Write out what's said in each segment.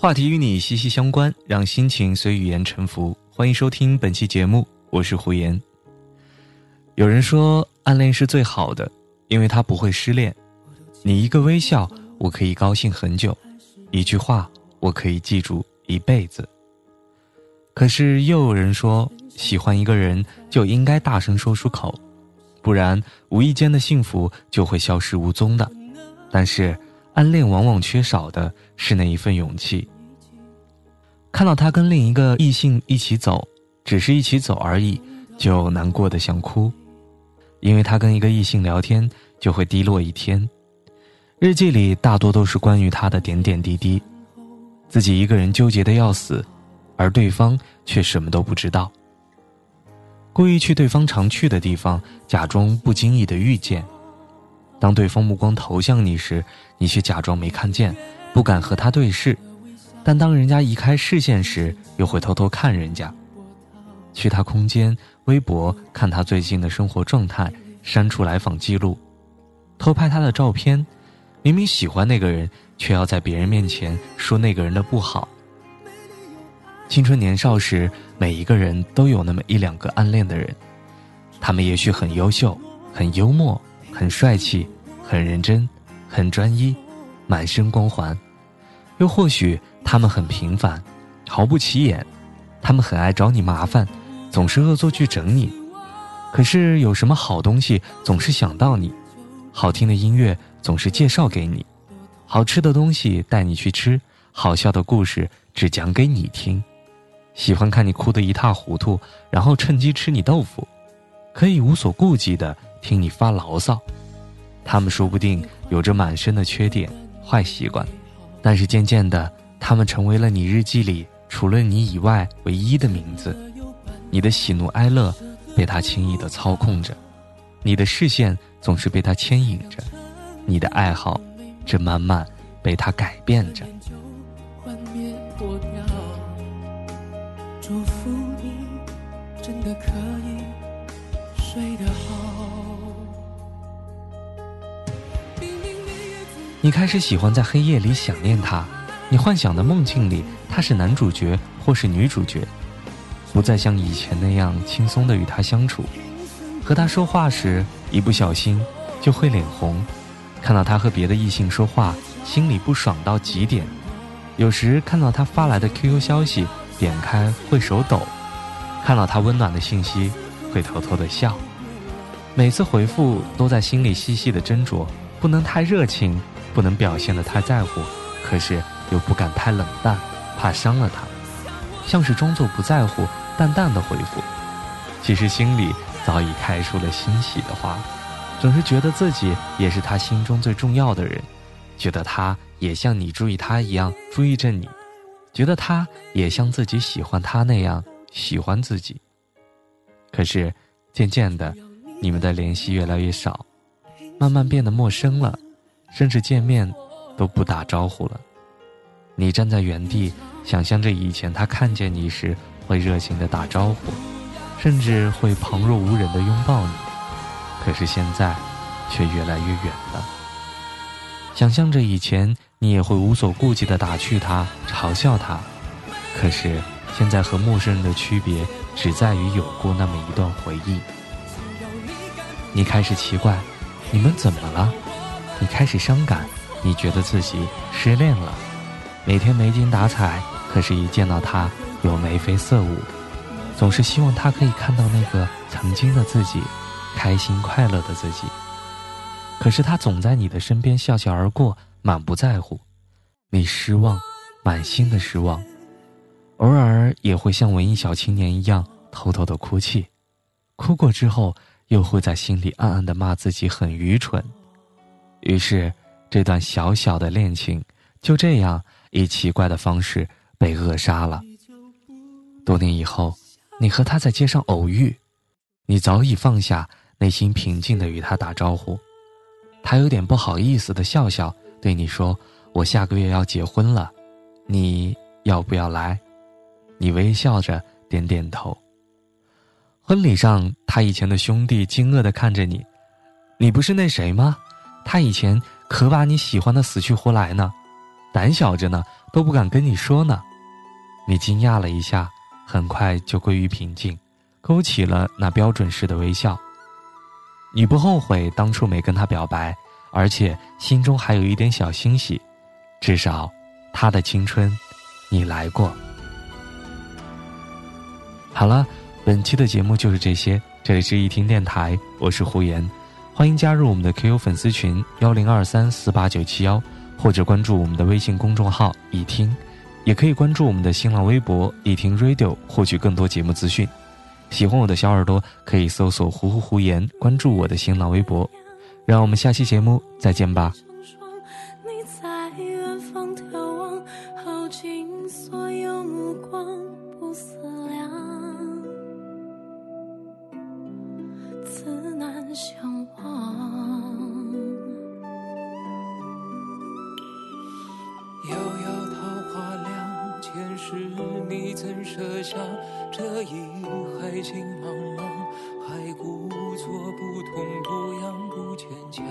话题与你息息相关，让心情随语言沉浮。欢迎收听本期节目，我是胡言。有人说，暗恋是最好的，因为它不会失恋。你一个微笑，我可以高兴很久；一句话，我可以记住一辈子。可是又有人说，喜欢一个人就应该大声说出口，不然无意间的幸福就会消失无踪的。但是。暗恋往往缺少的是那一份勇气。看到他跟另一个异性一起走，只是一起走而已，就难过的想哭，因为他跟一个异性聊天就会低落一天，日记里大多都是关于他的点点滴滴，自己一个人纠结的要死，而对方却什么都不知道，故意去对方常去的地方，假装不经意的遇见。当对方目光投向你时，你却假装没看见，不敢和他对视；但当人家移开视线时，又会偷偷看人家。去他空间、微博看他最近的生活状态，删除来访记录，偷拍他的照片。明明喜欢那个人，却要在别人面前说那个人的不好。青春年少时，每一个人都有那么一两个暗恋的人，他们也许很优秀，很幽默。很帅气，很认真，很专一，满身光环；又或许他们很平凡，毫不起眼。他们很爱找你麻烦，总是恶作剧整你。可是有什么好东西总是想到你，好听的音乐总是介绍给你，好吃的东西带你去吃，好笑的故事只讲给你听，喜欢看你哭得一塌糊涂，然后趁机吃你豆腐，可以无所顾忌的。听你发牢骚，他们说不定有着满身的缺点、坏习惯，但是渐渐的，他们成为了你日记里除了你以外唯一的名字。你的喜怒哀乐被他轻易的操控着，你的视线总是被他牵引着，你的爱好正慢慢被他改变着。祝福你，真的可以睡得好。你开始喜欢在黑夜里想念他，你幻想的梦境里他是男主角或是女主角，不再像以前那样轻松的与他相处。和他说话时，一不小心就会脸红，看到他和别的异性说话，心里不爽到极点。有时看到他发来的 QQ 消息，点开会手抖；看到他温暖的信息，会偷偷的笑。每次回复都在心里细细的斟酌，不能太热情。不能表现得太在乎，可是又不敢太冷淡，怕伤了他，像是装作不在乎，淡淡的回复，其实心里早已开出了欣喜的花，总是觉得自己也是他心中最重要的人，觉得他也像你注意他一样注意着你，觉得他也像自己喜欢他那样喜欢自己。可是渐渐的，你们的联系越来越少，慢慢变得陌生了。甚至见面都不打招呼了。你站在原地，想象着以前他看见你时会热情的打招呼，甚至会旁若无人的拥抱你。可是现在，却越来越远了。想象着以前你也会无所顾忌的打趣他、嘲笑他，可是现在和陌生人的区别只在于有过那么一段回忆。你开始奇怪，你们怎么了？你开始伤感，你觉得自己失恋了，每天没精打采，可是，一见到他又眉飞色舞，总是希望他可以看到那个曾经的自己，开心快乐的自己。可是他总在你的身边笑笑而过，满不在乎，你失望，满心的失望，偶尔也会像文艺小青年一样偷偷的哭泣，哭过之后，又会在心里暗暗的骂自己很愚蠢。于是，这段小小的恋情就这样以奇怪的方式被扼杀了。多年以后，你和他在街上偶遇，你早已放下，内心平静的与他打招呼。他有点不好意思的笑笑，对你说：“我下个月要结婚了，你要不要来？”你微笑着点点头。婚礼上，他以前的兄弟惊愕的看着你：“你不是那谁吗？他以前可把你喜欢的死去活来呢，胆小着呢，都不敢跟你说呢。”你惊讶了一下，很快就归于平静，勾起了那标准式的微笑。你不后悔当初没跟他表白，而且心中还有一点小欣喜，至少，他的青春，你来过。好了。本期的节目就是这些，这里是一听电台，我是胡言，欢迎加入我们的 QQ 粉丝群幺零二三四八九七幺，或者关注我们的微信公众号一听，也可以关注我们的新浪微博一听 Radio 获取更多节目资讯。喜欢我的小耳朵可以搜索“胡胡胡言”，关注我的新浪微博。让我们下期节目再见吧。车厢这一海情茫茫，还故作不痛不痒不坚强，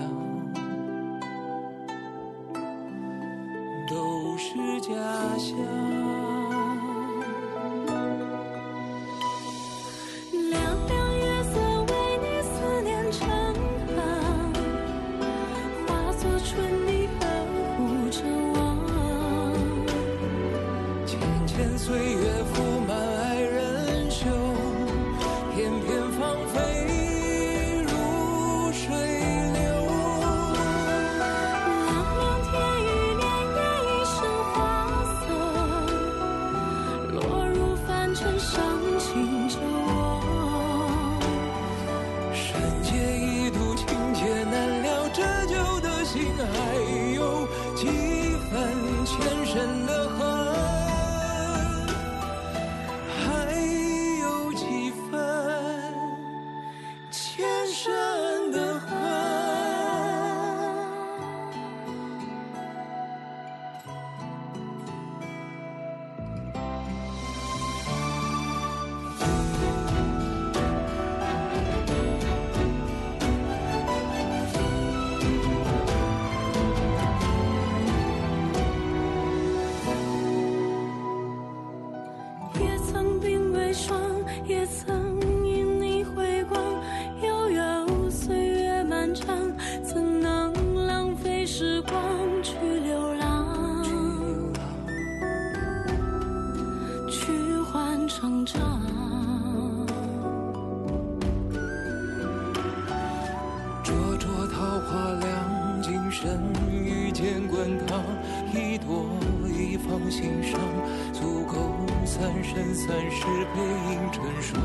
都是假象。几分前生的多一方心伤，足够三生三世背影成双，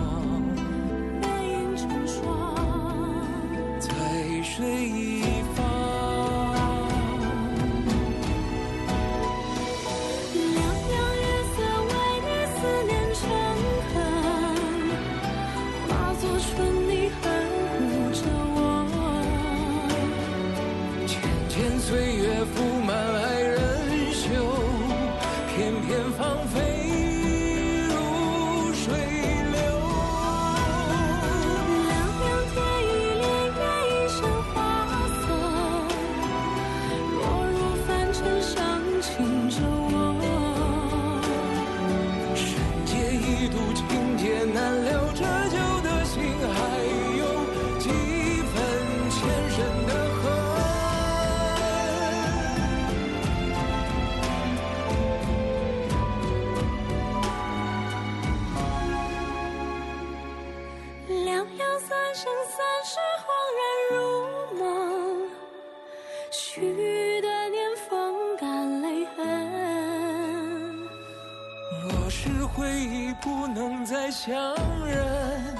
再相认。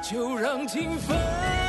就让情分。